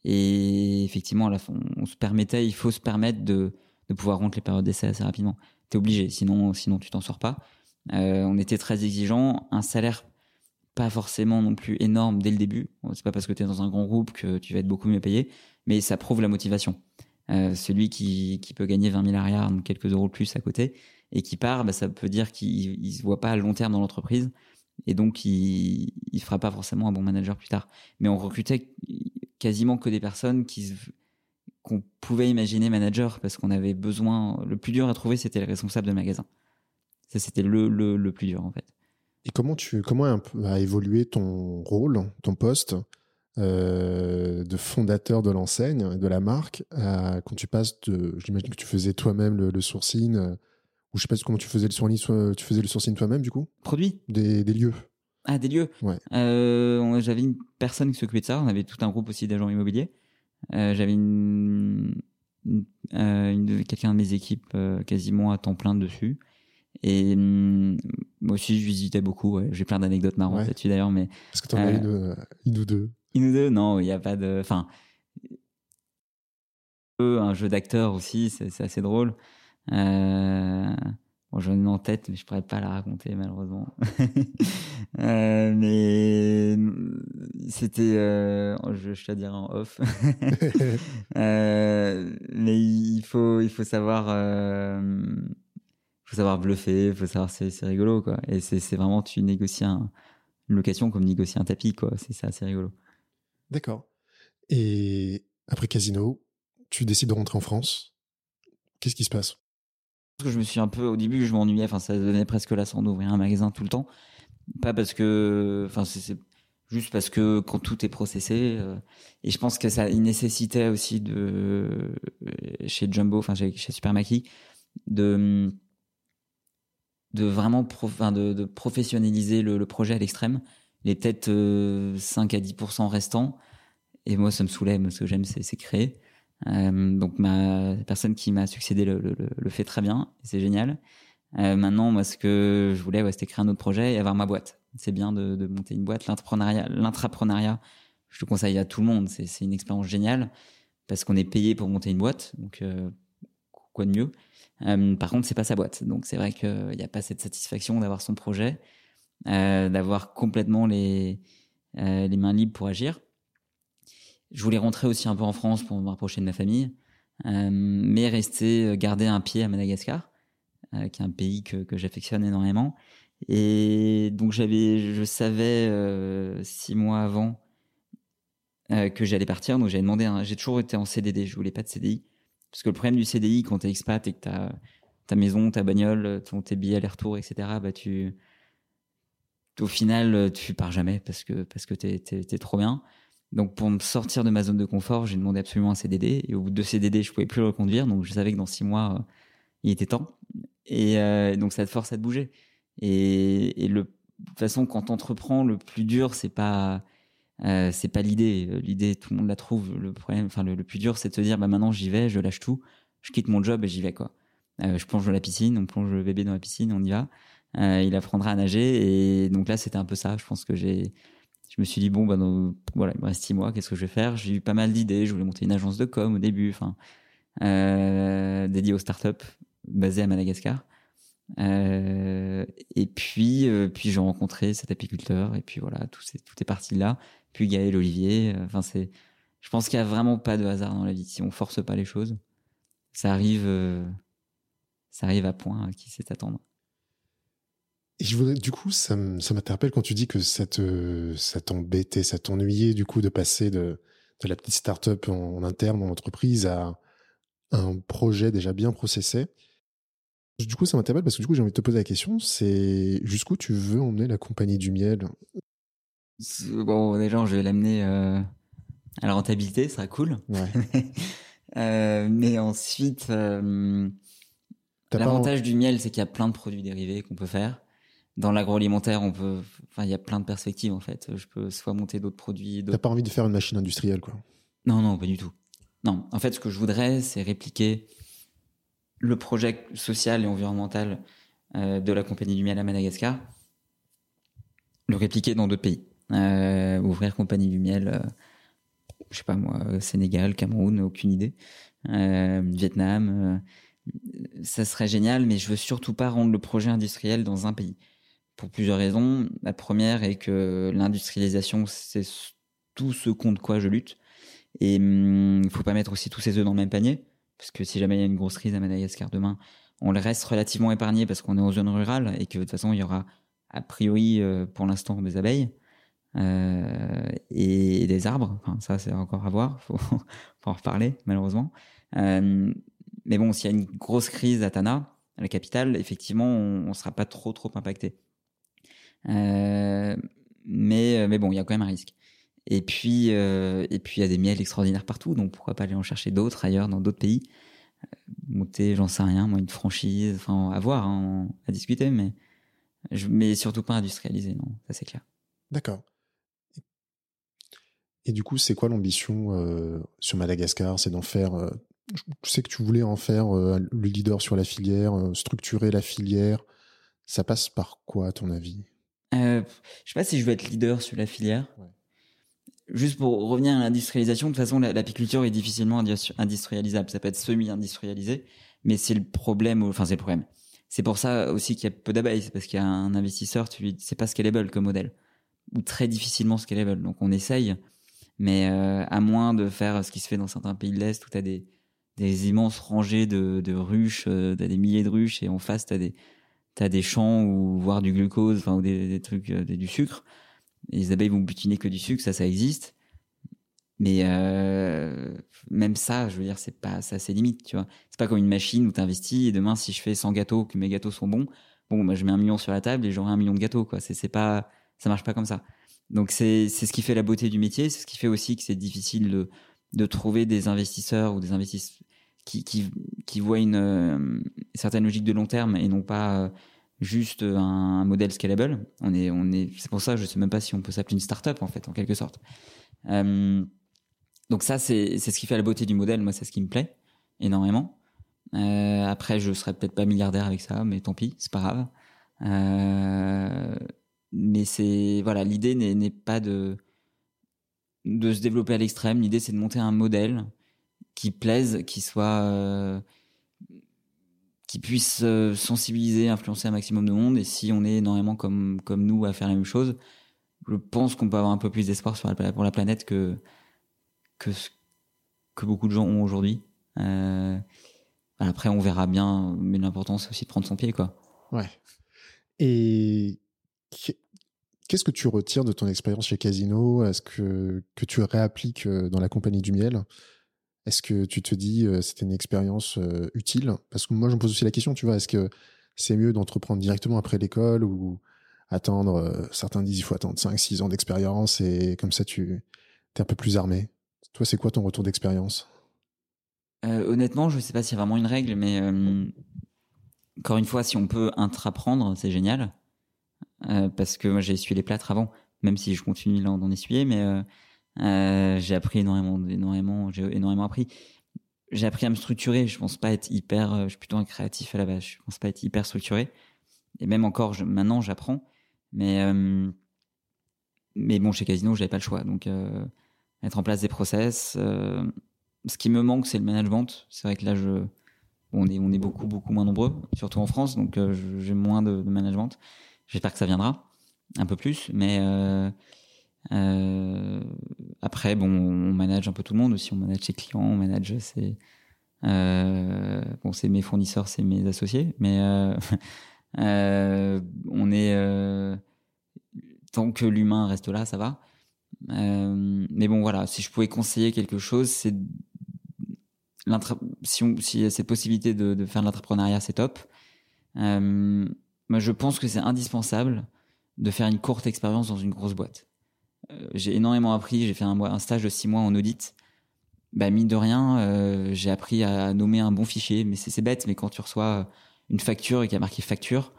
et effectivement, on, se permettait, il faut se permettre de, de pouvoir rompre les périodes d'essai assez rapidement. T'es obligé, sinon sinon tu t'en sors pas. Euh, on était très exigeant, un salaire pas forcément non plus énorme dès le début. C'est pas parce que tu es dans un grand groupe que tu vas être beaucoup mieux payé, mais ça prouve la motivation. Euh, celui qui, qui peut gagner 20 000 arrières, donc quelques euros plus à côté, et qui part, bah, ça peut dire qu'il il se voit pas à long terme dans l'entreprise, et donc il, il fera pas forcément un bon manager plus tard. Mais on recrutait quasiment que des personnes qui qu'on pouvait imaginer manager parce qu'on avait besoin. Le plus dur à trouver, c'était le responsable de magasin. Ça, c'était le, le, le plus dur en fait. Et comment tu comment a évolué ton rôle, ton poste? Euh, de fondateur de l'enseigne, de la marque, euh, quand tu passes de, j'imagine que tu faisais toi-même le, le, sourcing, euh, ou je sais pas comment tu faisais le sourcing, tu faisais le sourcing toi-même du coup? Produit. Des, des lieux. Ah des lieux. Ouais. Euh, j'avais une personne qui s'occupait de ça. On avait tout un groupe aussi d'agents immobiliers. Euh, j'avais une, une, une quelqu'un de mes équipes quasiment à temps plein dessus. Et hum, moi aussi, je visitais beaucoup. Ouais. J'ai plein d'anecdotes marrantes ouais. là-dessus d'ailleurs. Mais est-ce que tu en as une, euh, Une ou deux Non, il n'y a pas de. Enfin, un jeu d'acteur aussi, c'est assez drôle. Euh... Bon, j'en ai une en tête, mais je pourrais pas la raconter malheureusement. euh, mais c'était, euh, je, je te dire en off, euh, mais il faut, il faut savoir, faut savoir bluffer, faut savoir, c'est, rigolo quoi. Et c'est, c'est vraiment, tu négocies un, une location comme négocier un tapis quoi. C'est ça, c'est rigolo. D'accord. Et après Casino, tu décides de rentrer en France. Qu'est-ce qui se passe? Parce que je me suis un peu, au début, je m'ennuyais. Enfin, ça devenait presque lassant d'ouvrir un magasin tout le temps. Pas parce que, enfin, juste parce que quand tout est processé, euh, et je pense que ça nécessitait aussi de chez Jumbo, enfin chez, chez Super Mackie, de de vraiment pro, enfin, de, professionnaliser le projet à l'extrême, les peut-être euh, 5 à 10% restants. Et moi, ça me moi, ce que j'aime, c'est, créer. Euh, donc ma personne qui m'a succédé le, le, fait très bien, c'est génial. Euh, maintenant, moi, ce que je voulais, c'était créer un autre projet et avoir ma boîte. C'est bien de, monter une boîte. L'intrapreneuriat, je te conseille à tout le monde. C'est, une expérience géniale parce qu'on est payé pour monter une boîte. Donc, euh, quoi de mieux? Euh, Par contre, c'est pas sa boîte. Donc, c'est vrai qu'il n'y a pas cette satisfaction d'avoir son projet, euh, d'avoir complètement les, euh, les mains libres pour agir. Je voulais rentrer aussi un peu en France pour me rapprocher de ma famille, euh, mais rester, garder un pied à Madagascar, euh, qui est un pays que, que j'affectionne énormément. Et donc j'avais, je savais euh, six mois avant euh, que j'allais partir, donc j'avais demandé. J'ai toujours été en CDD, je voulais pas de CDI, parce que le problème du CDI quand t'es expat et que t'as ta maison, ta bagnole, ton tes billets aller-retour, etc. Bah tu, au final, tu pars jamais parce que parce que t'es t'es, t'es trop bien. Donc pour me sortir de ma zone de confort, j'ai demandé absolument un CDD. Et au bout de deux CDD, je pouvais plus le reconduire, donc je savais que dans six mois, euh, il était temps. Et euh, donc ça te force à te bouger. Et, et le, de toute façon, quand t'entreprends, le plus dur, c'est pas euh, c'est pas l'idée. L'idée, tout le monde la trouve. Le problème, enfin le, le plus dur, c'est de se dire, bah maintenant j'y vais, je lâche tout, je quitte mon job et j'y vais quoi. Euh, je plonge dans la piscine, on plonge le bébé dans la piscine, on y va. Euh, il apprendra à nager et donc là c'était un peu ça. Je pense que j'ai je me suis dit bon non, voilà il me reste six mois qu'est-ce que je vais faire? J'ai eu pas mal d'idées. Je voulais monter une agence de com au début enfin euh, dédiée aux startups basée à Madagascar. Euh, et puis euh, puis j'ai rencontré cet apiculteur et puis voilà tout c'est tout est parti là puis Gaël Olivier enfin c'est je pense qu'il y a vraiment pas de hasard dans la vie. Si on force pas les choses ça arrive euh, ça arrive à point à qui sait attendre et je voudrais, du coup, ça, m'interpelle quand tu dis que ça te, ça t'embêtait, ça t'ennuyait, du coup, de passer de, de la petite start-up en, en interne, en entreprise, à un projet déjà bien processé. Du coup, ça m'interpelle parce que du coup, j'ai envie de te poser la question, c'est jusqu'où tu veux emmener la compagnie du miel? Bon, déjà, je vais l'amener euh, à la rentabilité, ça sera cool. Ouais. euh, mais ensuite, euh, l'avantage du miel, c'est qu'il y a plein de produits dérivés qu'on peut faire dans l'agroalimentaire, on peut, enfin, il y a plein de perspectives en fait. Je peux soit monter d'autres produits. T'as pas envie de faire une machine industrielle, quoi Non, non, pas du tout. Non, en fait, ce que je voudrais, c'est répliquer le projet social et environnemental euh, de la compagnie du miel à Madagascar, le répliquer dans d'autres pays, euh, ouvrir compagnie du miel, euh, je sais pas moi, Sénégal, Cameroun, aucune idée, euh, Vietnam. ça serait génial, mais je veux surtout pas rendre le projet industriel dans un pays pour plusieurs raisons. La première est que l'industrialisation, c'est tout ce contre quoi je lutte. Et il hum, faut pas mettre aussi tous ses œufs dans le même panier, parce que si jamais il y a une grosse crise à Madagascar demain, on le reste relativement épargné parce qu'on est en zone rurale et que de toute façon il y aura a priori euh, pour l'instant des abeilles euh, et, des arbres. Ça c'est encore à voir, faut, faut en reparler malheureusement. Euh, mais bon, s'il y a une grosse crise à Tana, à la capitale, effectivement, on, on sera pas trop trop impacté. Euh, mais mais bon, il y a quand même un risque. Et puis euh, et il y a des miels extraordinaires partout, donc pourquoi pas aller en chercher d'autres ailleurs dans d'autres pays? Monter, j'en sais rien, moi une franchise, enfin à voir, hein, à discuter, mais je, mais surtout pas industrialiser, non, ça c'est clair. D'accord. Et du coup, c'est quoi l'ambition euh, sur Madagascar? C'est d'en faire. Euh, je sais que tu voulais en faire euh, le leader sur la filière, euh, structurer la filière. Ça passe par quoi, à ton avis? Euh, Je sais pas si je veux être leader sur la filière. Ouais. Juste pour revenir à l'industrialisation, de toute façon, l'apiculture est difficilement industrialisable. Ça peut être semi-industrialisé, mais c'est le problème. Enfin, c'est le problème. C'est pour ça aussi qu'il y a peu d'abeilles. C'est parce qu'il y a un investisseur, tu lui, c'est pas scalable comme modèle. ou très difficilement scalable. Donc on essaye, mais à moins de faire ce qui se fait dans certains pays de l'Est où tu as des, des immenses rangées de, de ruches, tu as des milliers de ruches et en face tu as des t'as des champs ou voire du glucose, enfin ou des, trucs, du sucre. les abeilles vont butiner que du sucre, ça, ça existe. Mais euh, même ça, je veux dire, c'est pas ça, c'est limite, tu vois. C'est pas comme une machine où tu investis et demain, si je fais 100 gâteaux, que mes gâteaux sont bons, bon, bah, je mets un million sur la table et j'aurai un million de gâteaux, quoi. C'est, c'est pas, ça marche pas comme ça. Donc c'est, c'est ce qui fait la beauté du métier, c'est ce qui fait aussi que c'est difficile de, de trouver des investisseurs ou des investisseurs qui, qui, qui voient une, euh, certaine logique de long terme et non pas euh, juste un, modèle scalable. On est, on est, c'est pour ça, je sais même pas si on peut s'appeler une start-up en fait, en quelque sorte. Euh, donc ça, c'est ce qui fait la beauté du modèle. Moi, c'est ce qui me plaît énormément. Après, je serais peut-être pas milliardaire avec ça, mais tant pis, c'est pas grave. Mais c'est voilà, l'idée n'est pas de de se développer à l'extrême. L'idée, c'est de monter un modèle qui plaise, qui soit euh, qui euh, sensibiliser, influencer un maximum de monde. Et si on est énormément comme comme nous à faire la même chose, je pense qu'on peut avoir un peu plus d'espoir pour la planète que que que beaucoup de gens ont aujourd'hui. Euh, après, on verra bien, mais l'important c'est aussi de prendre son pied, quoi. Ouais. Et qu'est-ce que tu retires de ton expérience chez Casino? Est-ce que que tu réappliques euh, dans la compagnie du miel? Est-ce que tu te dis euh, c'était une expérience utile? Parce que moi, je me pose aussi la question, tu vois, est-ce que c'est mieux d'entreprendre directement après l'école ou attendre Certains disent il faut attendre 5-6 ans d'expérience et comme ça tu es un peu plus armé? Toi, c'est quoi ton retour d'expérience? Euh, Honnêtement, je ne sais pas s'il y a vraiment une règle, mais encore une fois, si on peut intraprendre, c'est génial. Euh, parce que moi, j'ai essuyé les plâtres avant, même si je continue d'en essuyer, mais j'ai appris énormément, énormément, j'ai énormément appris. J'ai appris à me structurer. Je pense pas être hyper. je suis plutôt un créatif à la base. Je pense pas être hyper structuré. Et même encore, maintenant, j'apprends. Mais mais bon, chez Casino, j'avais pas le choix. Donc mettre en place des process. Euh, ce qui me manque, c'est le management. C'est vrai que là, je, on est, on est beaucoup, beaucoup moins nombreux, surtout en France, donc euh, j'ai moins de, management. J'espère que ça viendra un peu plus, mais euh, euh, après, bon, on manage un peu tout le monde aussi. On manage ses clients, on manage ses, euh, bon, c'est mes fournisseurs, c'est mes associés, mais on est tant que l'humain reste là, ça va. Euh, mais bon, voilà, si je pouvais conseiller quelque chose, c'est si, on, si y a cette possibilité de, de faire de l'entrepreneuriat, c'est top. Euh, moi, je pense que c'est indispensable de faire une courte expérience dans une grosse boîte. Euh, j'ai énormément appris. J'ai fait un, stage de six mois en audit. Bah, mine de rien, euh, j'ai appris à nommer un bon fichier. Mais c'est bête, mais quand tu reçois une facture et qu'il y a marqué facture,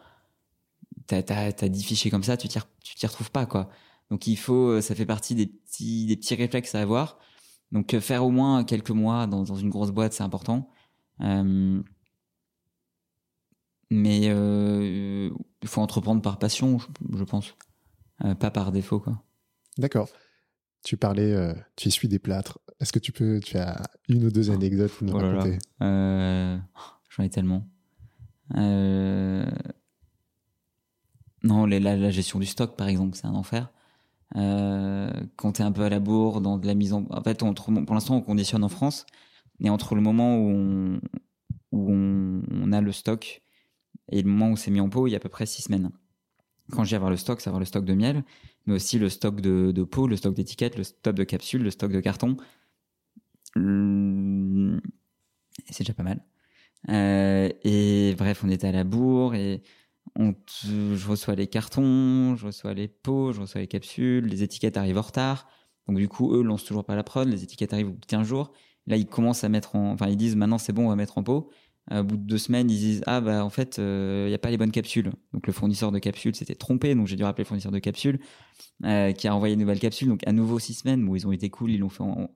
t'as as, 10 fichiers comme ça, tu t'y retrouves pas, quoi. Donc il faut, euh, ça fait partie des petits, réflexes à avoir. Donc euh, faire au moins quelques mois dans, une grosse boîte, c'est important. Euh, mais euh, il faut entreprendre par passion, je, pense, euh, pas par défaut, quoi. D'accord. Tu parlais, euh, tu essuies des plâtres. Est-ce que tu peux, tu as une ou deux anecdotes pour nous oh raconter? J'en ai tellement. Non, la, la, gestion du stock, par exemple, c'est un enfer. Euh, quand tu es un peu à la bourre, dans de la mise en... En fait, pour l'instant, on conditionne en France, et entre le moment où on, où on, a le stock et le moment où c'est mis en pot, il y a à peu près six semaines. Quand j'ai avoir le stock, c'est avoir le stock de miel, mais aussi le stock de, de pot, le stock d'étiquettes, le stock de capsules, le stock de carton. C'est déjà pas mal. Euh, et bref, on était à la bourre et on je reçois les cartons, je reçois les pots, je reçois les capsules, les étiquettes arrivent en retard. Donc du coup, eux lancent toujours pas la prod, les étiquettes arrivent au bout de 15 jours. Là, ils commencent à mettre en, enfin, ils disent maintenant c'est bon, on va mettre en pot. Au bout de deux semaines, ils disent ah bah en fait, il euh, n'y a pas les bonnes capsules. Donc le fournisseur de capsules s'était trompé, donc j'ai dû rappeler le fournisseur de capsules euh, qui a envoyé une nouvelle capsule. Donc à nouveau six semaines, bon ils ont été cool, ils l'ont fait en,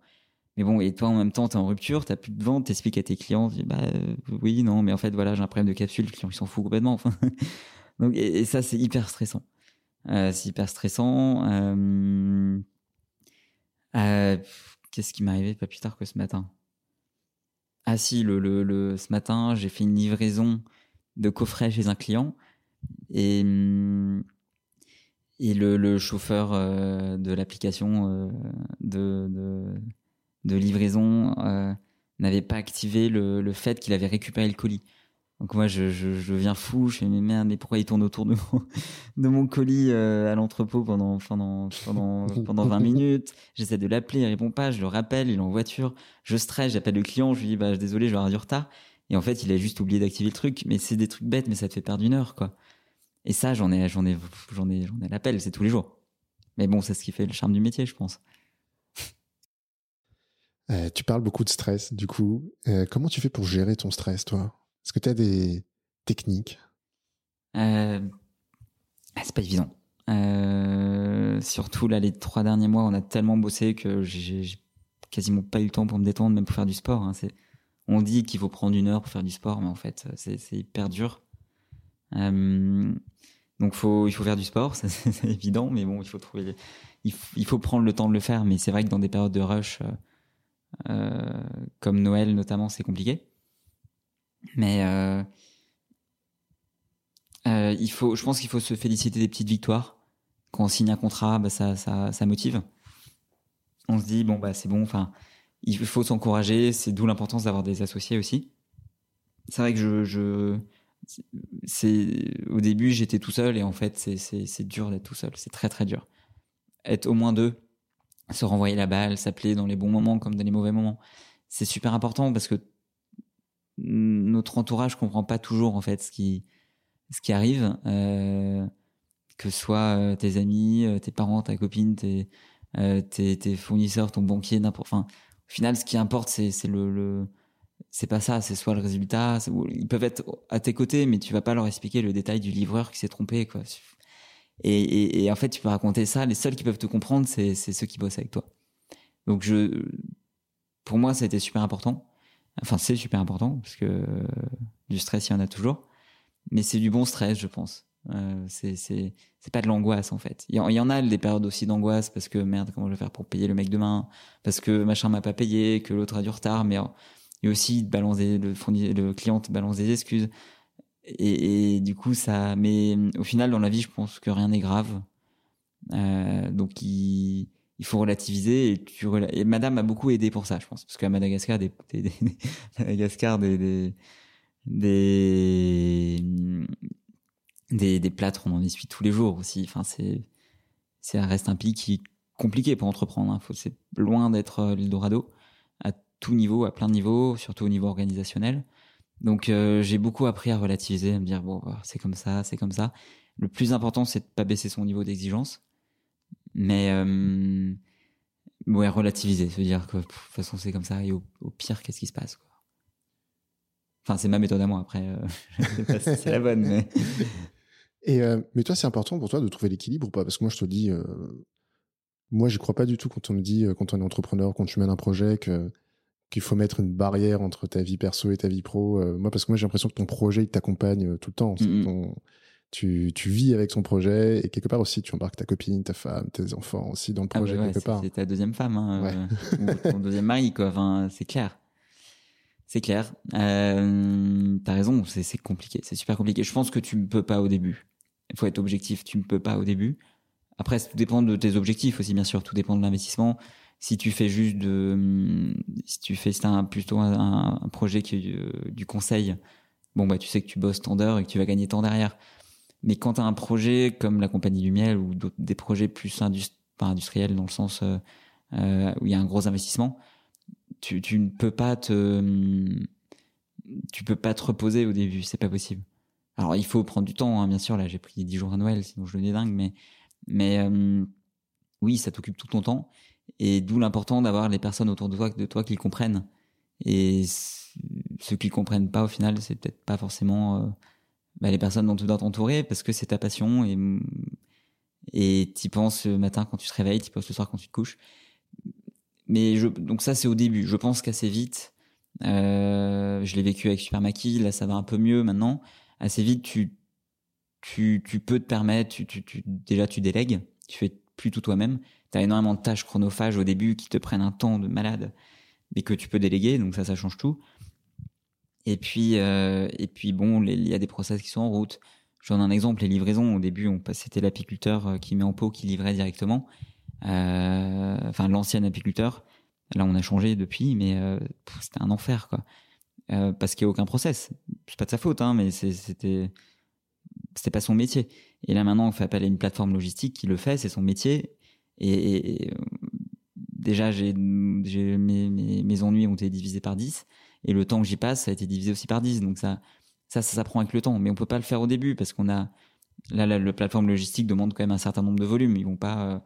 mais bon, et toi en même temps, tu es en rupture, tu plus de vente, t'expliques à tes clients, dis, bah euh, oui, non, mais en fait voilà, j'ai un problème de capsule, le client il s'en fout complètement. Enfin, donc, et, ça, c'est hyper stressant. C'est hyper stressant. Qu'est-ce qui m'est arrivé pas plus tard que ce matin? Ah si, le, ce matin, j'ai fait une livraison de coffret chez un client et et le, chauffeur de l'application de, de, livraison n'avait pas activé le fait qu'il avait récupéré le colis. Donc moi, je, je, fou, je fais mais merde, mais pourquoi il tourne autour de mon, de mon colis euh, à l'entrepôt pendant, pendant, pendant, pendant 20 minutes? J'essaie de l'appeler, il répond pas, je le rappelle, il est en voiture, je stresse, j'appelle le client, je lui dis bah désolé, je vais avoir du retard. Et en fait, il a juste oublié d'activer le truc, mais c'est des trucs bêtes, mais ça te fait perdre une heure, quoi. Et ça, j'en ai, j'en ai, j'en ai, j'en ai l'appel, c'est tous les jours. Mais bon, c'est ce qui fait le charme du métier, je pense. Euh, tu parles beaucoup de stress, du coup. Euh, comment tu fais pour gérer ton stress, toi? Est-ce que tu as des techniques? Euh, ah, C'est pas évident. Euh, surtout là, les trois derniers mois, on a tellement bossé que j'ai quasiment pas eu le temps pour me détendre, même pour faire du sport. Hein. On dit qu'il faut prendre une heure pour faire du sport, mais en fait, c'est hyper dur. Euh, donc il faut faire du sport, c'est évident, mais bon, il faut trouver, il, faut prendre le temps de le faire. Mais c'est vrai que dans des périodes de rush, comme Noël notamment, c'est compliqué. Mais euh, euh, il faut, je pense qu'il faut se féliciter des petites victoires. Quand on signe un contrat, bah ça, motive. On se dit bon bah c'est bon. Enfin, il faut s'encourager. C'est d'où l'importance d'avoir des associés aussi. C'est vrai que je, au début j'étais tout seul et en fait c'est c'est dur d'être tout seul. C'est très très dur. Être au moins deux, se renvoyer la balle, s'appeler dans les bons moments comme dans les mauvais moments. C'est super important parce que notre entourage comprend pas toujours en fait ce qui ce qui arrive euh, que ce soit euh, tes amis euh, tes parents ta copine tes tes, tes, fournisseurs ton banquier n'importe enfin au final ce qui importe c'est c'est le, le c'est pas ça c'est soit le résultat ils peuvent être à tes côtés mais tu vas pas leur expliquer le détail du livreur qui s'est trompé quoi. Et, et, et, en fait tu peux raconter ça les seuls qui peuvent te comprendre c'est c'est ceux qui bossent avec toi. Donc je pour moi ça a été super important Enfin, c'est super important parce que euh, du stress, il y en a toujours. Mais c'est du bon stress, je pense. Euh, c'est pas de l'angoisse en fait. Il y, en a des périodes aussi d'angoisse parce que merde, comment je vais faire pour payer le mec demain? Parce que machin m'a pas payé, que l'autre a du retard. Mais il y a aussi balancer le client te balance des excuses. Et, et, du coup ça. Mais au final, dans la vie, je pense que rien n'est grave. Euh, donc il il faut relativiser et madame m'a beaucoup aidé pour ça je pense parce qu'à Madagascar des, des, Madagascar des des, des des plâtres on en essuie tous les jours aussi. Enfin c'est c'est reste un pays qui est compliqué pour entreprendre hein. c'est loin d'être euh, l'Eldorado à tout niveau à plein de niveaux surtout au niveau organisationnel. Donc euh, j'ai beaucoup appris à relativiser à me dire bon bah, c'est comme ça c'est comme ça. Le plus important c'est de pas baisser son niveau d'exigence mais euh, ouais, relativiser, se dire que de toute façon c'est comme ça et au, pire qu'est-ce qui se passe quoi? Enfin c'est ma méthode à moi après, euh, je sais pas si c'est la bonne mais. Et euh, mais toi c'est important pour toi de trouver l'équilibre ou pas? Parce que moi je te dis, euh, moi j'y crois pas du tout quand on me dit euh, quand on est entrepreneur, quand tu mènes un projet que qu'il faut mettre une barrière entre ta vie perso et ta vie pro. Moi parce que moi j'ai l'impression que ton projet il t'accompagne tout le temps. Ton, tu, tu vis avec son projet et quelque part aussi tu embarques ta copine, ta femme, tes enfants aussi dans le projet ah bah ouais, quelque part. C'est ta deuxième femme, hein, ouais. euh, ton deuxième mari quoi. Enfin, c'est clair. C'est clair. Euh, T'as raison, c'est compliqué, c'est super compliqué. Je pense que tu ne peux pas au début. Il faut être objectif, tu ne peux pas au début. Après, tout dépend de tes objectifs aussi, bien sûr. Tout dépend de l'investissement. Si tu fais juste de, si tu fais un plutôt un, un, projet qui est euh, du conseil, bon bah tu sais que tu bosses tant d'heures et que tu vas gagner tant derrière. Mais quand tu un projet comme la Compagnie du Miel ou des projets plus industri industriels dans le sens euh, euh, où il y a un gros investissement, tu, tu ne peux pas te tu peux pas te reposer au début, c'est pas possible. Alors il faut prendre du temps, hein, bien sûr. Là, j'ai pris 10 jours à Noël, sinon je le dingue. Mais mais euh, oui, ça t'occupe tout ton temps, et d'où l'important d'avoir les personnes autour de toi, de toi qui comprennent. Et ceux qui comprennent pas, au final, c'est peut-être pas forcément euh, bah, les personnes dont tu dois t'entourer parce que c'est ta passion et et t'y penses le matin quand tu te réveilles, t'y penses le soir quand tu te couches. Mais je, donc ça c'est au début. Je pense qu'assez vite, euh, je l'ai vécu avec Super Maki, là ça va un peu mieux maintenant. Assez vite, tu tu tu peux te permettre, tu tu, tu déjà tu délègues, tu fais plus tout toi-même. T'as énormément de tâches chronophages au début qui te prennent un temps de malade, mais que tu peux déléguer. Donc ça ça change tout. Et puis, euh, et puis bon, il y a des process qui sont en route. je donne un exemple, les livraisons. Au début, c'était l'apiculteur euh, qui met en pot, qui livrait directement. Euh, enfin, l'ancien apiculteur. Là, on a changé depuis, mais euh, c'était un enfer, quoi. parce qu'il n'y a aucun process. C'est pas de sa faute, hein, mais c'était c'était pas son métier. Et là, maintenant, on fait appel à une plateforme logistique qui le fait, c'est son métier. Et, déjà, j'ai mes, mes, mes ennuis ont été divisés par 10 et le temps que j'y passe, ça a été divisé aussi par 10. Donc ça, ça, ça s'apprend avec le temps, mais on peut pas le faire au début parce qu'on a là, la, plateforme logistique demande quand même un certain nombre de volumes. Ils vont pas euh,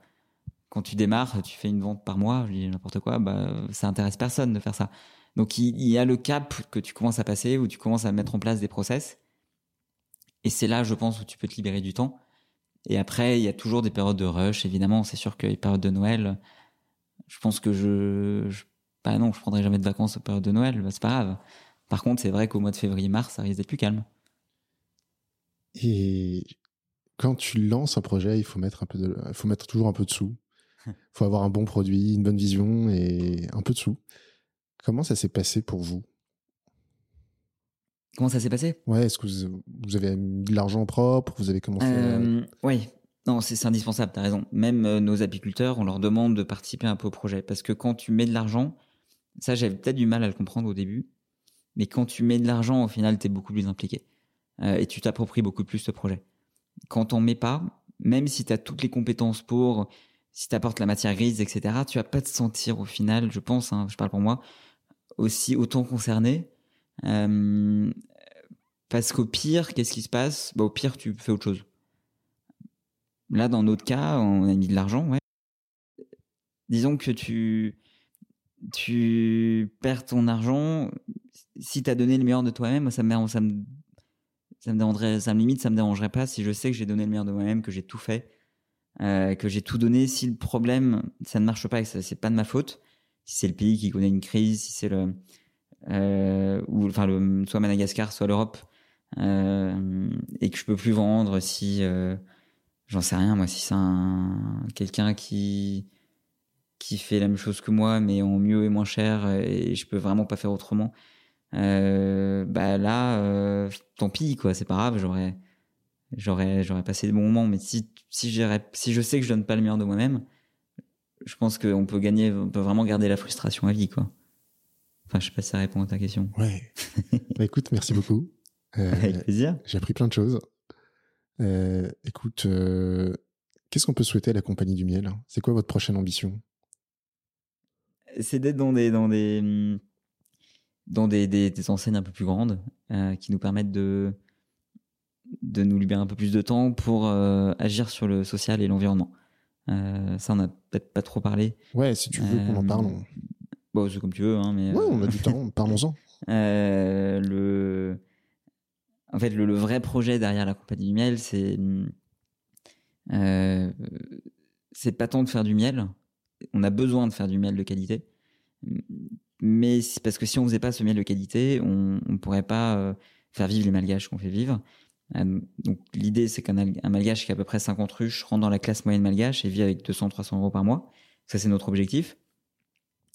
quand tu démarres, tu fais une vente par mois, je dis n'importe quoi, bah ça intéresse personne de faire ça. Donc il, y a le cap que tu commences à passer où tu commences à mettre en place des process. Et c'est là, je pense, où tu peux te libérer du temps. Et après, il y a toujours des périodes de rush, évidemment. C'est sûr que les périodes de Noël, je pense que je, je bah non, je prendrai jamais de vacances aux périodes de Noël, bah, c'est pas grave. Par contre, c'est vrai qu'au mois de février-mars, ça risque d'être plus calme. Et quand tu lances un projet, il faut mettre un peu de, il faut mettre toujours un peu de sous. Il faut avoir un bon produit, une bonne vision et un peu de sous. Comment ça s'est passé pour vous? Comment ça s'est passé? Ouais, est-ce que vous avez mis de l'argent propre? Vous avez commencé euh, Oui, non, c'est indispensable, tu as raison. Même euh, nos apiculteurs, on leur demande de participer un peu au projet. Parce que quand tu mets de l'argent, ça j'avais peut-être du mal à le comprendre au début, mais quand tu mets de l'argent, au final, tu es beaucoup plus impliqué. Euh, et tu t'appropries beaucoup plus ce projet. Quand on met pas, même si tu as toutes les compétences pour, si tu apportes la matière grise, etc., tu vas pas te sentir au final, je pense, hein, je parle pour moi, aussi autant concerné. Euh, parce qu'au pire, qu'est-ce qui se passe? Bah, Au pire, tu fais autre chose. Là, dans notre cas, on a mis de l'argent, ouais. Disons que tu, tu perds ton argent, si tu as donné le meilleur de toi-même, ça me, ça me, ça me dérangerait, ça me limite, ça me dérangerait pas si je sais que j'ai donné le meilleur de moi-même, que j'ai tout fait, euh, que j'ai tout donné. Si le problème, ça ne marche pas et que c'est pas de ma faute, si c'est le pays qui connaît une crise, si c'est le, euh, ou enfin le, soit Madagascar, soit l'Europe, euh, et que je peux plus vendre, si j'en sais rien, moi, si c'est un quelqu'un qui qui fait la même chose que moi, mais en mieux et moins cher, et je peux vraiment pas faire autrement euh, bah là, euh, tant pis quoi, c'est pas grave, j'aurais, j'aurais, j'aurais passé des bons moments. Mais si si si je sais que je donne pas le meilleur de moi-même, je pense qu'on peut gagner, on peut vraiment garder la frustration à vie quoi. Enfin, je sais pas si ça répond à ta question. Ouais. bah, écoute, merci beaucoup. Euh, Avec plaisir. J'ai appris plein de choses. Écoute, qu'est-ce qu'on peut souhaiter à la compagnie du miel? C'est quoi votre prochaine ambition? C'est d'être dans des dans des hum, dans des, des, des, enseignes un peu plus grandes euh, qui nous permettent de, de nous libérer un peu plus de temps pour euh, agir sur le social et l'environnement. Euh, ça, on n'a peut-être pas trop parlé. Ouais, si tu veux qu'on en parle. On... Bon, c'est comme tu veux. Hein, mais, ouais, on a du temps, parlons-en. le... En fait, le, le, vrai projet derrière la compagnie du miel, c'est c'est pas tant de faire du miel. On a besoin de faire du miel de qualité mais parce que si on faisait pas ce miel de qualité, on ne pourrait pas euh, faire vivre les malgaches qu'on fait vivre. Euh, donc l'idée, c'est qu'un un malgache qui a à peu près 50 ruches rentre dans la classe moyenne malgache et vit avec 200-300 euros par mois. Ça, c'est notre objectif.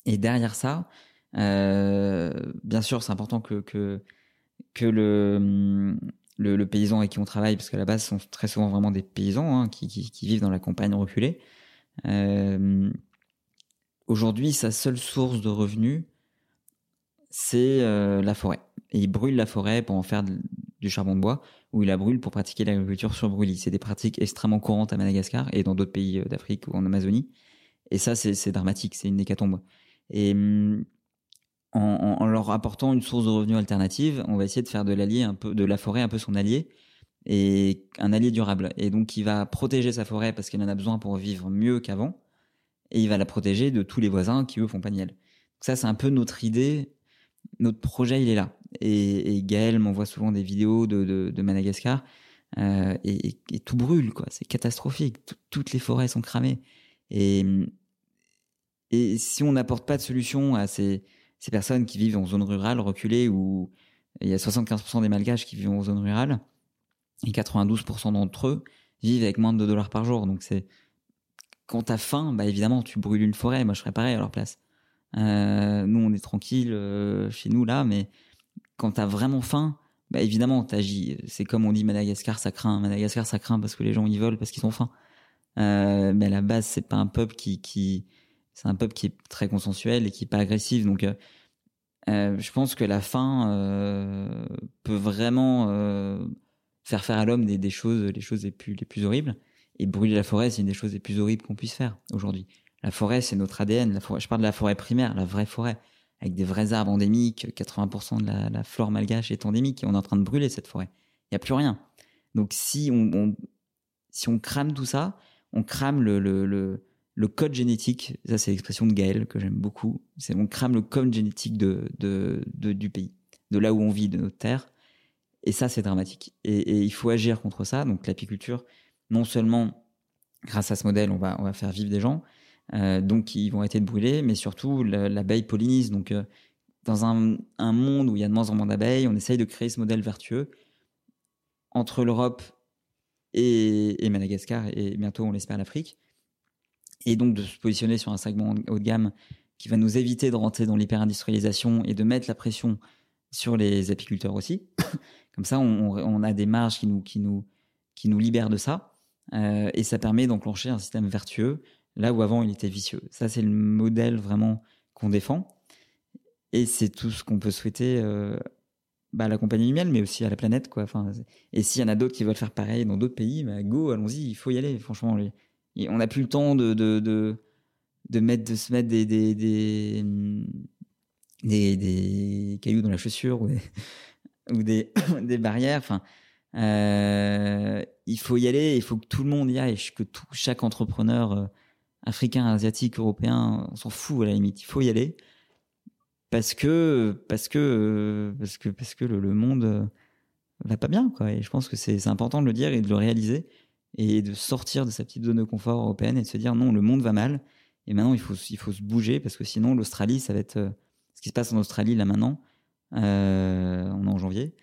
Et derrière ça, euh, bien sûr, c'est important que, que, que le, le, paysan avec qui on travaille, parce qu'à la base, ce sont très souvent vraiment des paysans hein, qui, qui, vivent dans la campagne reculée. Aujourd'hui, sa seule source de revenus, c'est euh, la forêt. Et il brûle la forêt pour en faire du charbon de bois, ou il la brûle pour pratiquer l'agriculture sur. C'est des pratiques extrêmement courantes à Madagascar et dans d'autres pays euh, d'Afrique ou en Amazonie. Et ça, c'est dramatique, c'est une hécatombe. Et mm, en, leur apportant une source de revenus alternative, on va essayer de faire de de la forêt un peu son allié et un allié durable. Et donc, il va protéger sa forêt parce qu'il en a besoin pour vivre mieux qu'avant. Et il va la protéger de tous les voisins qui eux font pas. Donc ça, c'est un peu notre idée notre projet, il est là. Et, et Gaël m'envoie souvent des vidéos de, Madagascar euh, et, tout brûle, quoi. C'est catastrophique. toutes les forêts sont cramées. Et, si on n'apporte pas de solution à ces, ces personnes qui vivent en zone rurale reculée où il y a 75% des malgaches qui vivent en zone rurale et 92% d'entre eux vivent avec moins de 2 dollars par jour. Donc c'est quand t'as faim, bah évidemment tu brûles une forêt. Moi je ferais pareil à leur place. Euh, nous, on est tranquille euh, chez nous là, mais quand t'as vraiment faim, bah évidemment, t'agis. C'est comme on dit Madagascar, ça craint. Madagascar, ça craint parce que les gens y volent parce qu'ils ont faim. Euh, mais à la base, c'est pas un peuple qui, c'est un peuple qui est très consensuel et qui est pas agressif. Donc, je pense que la faim peut vraiment faire faire à l'homme des, des, choses, les choses les plus, les plus horribles. Et brûler la forêt, c'est une des choses les plus horribles qu'on puisse faire aujourd'hui. La forêt, c'est notre ADN. Je parle de la forêt primaire, la vraie forêt avec des vrais arbres endémiques, 80% de la, flore malgache est endémique, et on est en train de brûler cette forêt. Il n'y a plus rien. Donc si on, si on crame tout ça, on crame le, le, le, code génétique, ça c'est l'expression de Gaël que j'aime beaucoup, c'est on crame le code génétique de, de, du pays, de là où on vit, de notre terre, et ça c'est dramatique. Et, il faut agir contre ça, donc l'apiculture, non seulement grâce à ce modèle, on va, on va faire vivre des gens, euh, donc ils vont arrêter de brûler, mais surtout l'abeille pollinise. Donc euh, dans un, un, monde où il y a de moins en moins d'abeilles, on essaye de créer ce modèle vertueux entre l'Europe et, Madagascar et bientôt on l'espère l'Afrique. Et donc de se positionner sur un segment haut de gamme qui va nous éviter de rentrer dans l'hyper-industrialisation et de mettre la pression sur les apiculteurs aussi. Comme ça, on, on, a des marges qui nous, qui nous, qui nous libèrent de ça. Euh, et ça permet d'enclencher un système vertueux là où avant il était vicieux. Ça, c'est le modèle vraiment qu'on défend. Et c'est tout ce qu'on peut souhaiter euh, bah, à la compagnie du miel, mais aussi à la planète. Quoi. Et s'il y en a d'autres qui veulent faire pareil dans d'autres pays, bah, go, allons-y, il faut y aller. Franchement, on n'a plus le temps de, mettre, de se mettre des, cailloux dans la chaussure ou des, barrières. Euh, il faut y aller, il faut que tout le monde y aille, que tout, chaque entrepreneur euh, africain, asiatique, européen, on s'en fout à la limite. Il faut y aller parce que parce que parce que parce que le, le monde va pas bien. Et je pense que c'est important de le dire et de le réaliser et de sortir de sa petite zone de confort européenne et de se dire non, le monde va mal et maintenant il faut il faut se bouger parce que sinon l'Australie ça va être euh, ce qui se passe en Australie là maintenant. Euh, on est en janvier.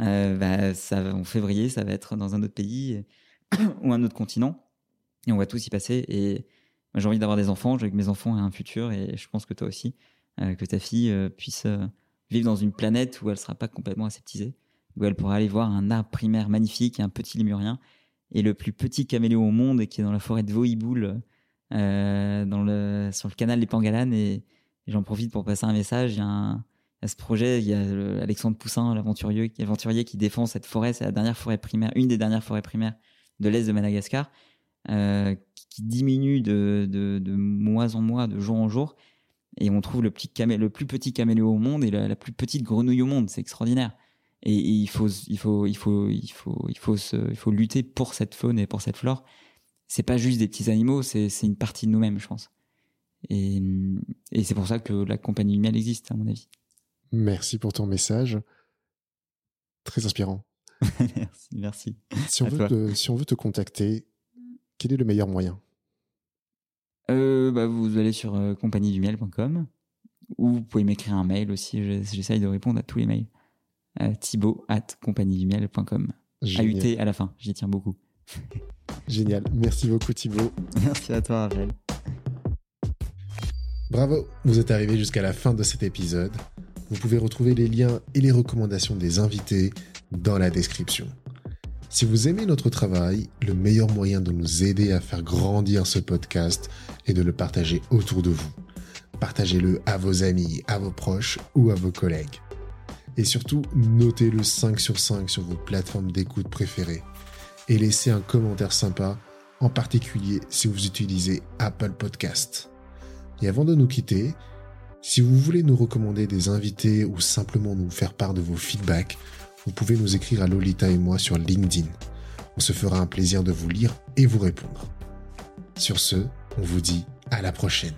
Euh, bah, en février, ça va être dans un autre pays ou un autre continent et on va tous y passer et j'ai envie d'avoir des enfants, j'ai que mes enfants aient un futur et je pense que toi aussi, euh, que ta fille euh, puisse vivre dans une planète où elle sera pas complètement aseptisée, où elle pourra aller voir un arbre primaire magnifique et un petit lémurien et le plus petit caméléon au monde qui est dans la forêt de Vohiboul, dans le, sur le canal des Pangalanes et, et j'en profite pour passer un message. Il y a, un, il y a ce projet, il y a Alexandre Poussin, l'aventurier, qui défend cette forêt, c'est la dernière forêt primaire, une des dernières forêts primaires de l'est de Madagascar. Euh, qui diminue de, mois en mois, de jour en jour. Et on trouve le, plus petit caméléon au monde et la, plus petite grenouille au monde. C'est extraordinaire. Et, il, faut, lutter pour cette faune et pour cette flore. C'est pas juste des petits animaux, c'est une partie de nous-mêmes, je pense. Et, et c'est pour ça que la compagnie miel existe, à mon avis. Merci pour ton message. Très inspirant. merci, merci. Si on, veut te, si on veut te contacter, quel est le meilleur moyen? Euh, bah, Vous allez sur euh, compagniedumiel.com ou vous pouvez m'écrire un mail aussi. J'essaye de répondre à tous les mails. Euh, Thibaut at compagniedumiel.com. AUT à la fin, j'y tiens beaucoup. Génial. Merci beaucoup Thibaut. Merci à toi Raphaël. Bravo, vous êtes arrivé jusqu'à la fin de cet épisode. Vous pouvez retrouver les liens et les recommandations des invités dans la description. Si vous aimez notre travail, le meilleur moyen de nous aider à faire grandir ce podcast est de le partager autour de vous. Partagez-le à vos amis, à vos proches ou à vos collègues. Et surtout, notez-le 5 sur 5 sur vos plateformes d'écoute préférées. Et laissez un commentaire sympa, en particulier si vous utilisez Apple Podcast. Et avant de nous quitter, si vous voulez nous recommander des invités ou simplement nous faire part de vos feedbacks, vous pouvez nous écrire à Lolita et moi sur LinkedIn. On se fera un plaisir de vous lire et vous répondre. Sur ce, on vous dit à la prochaine.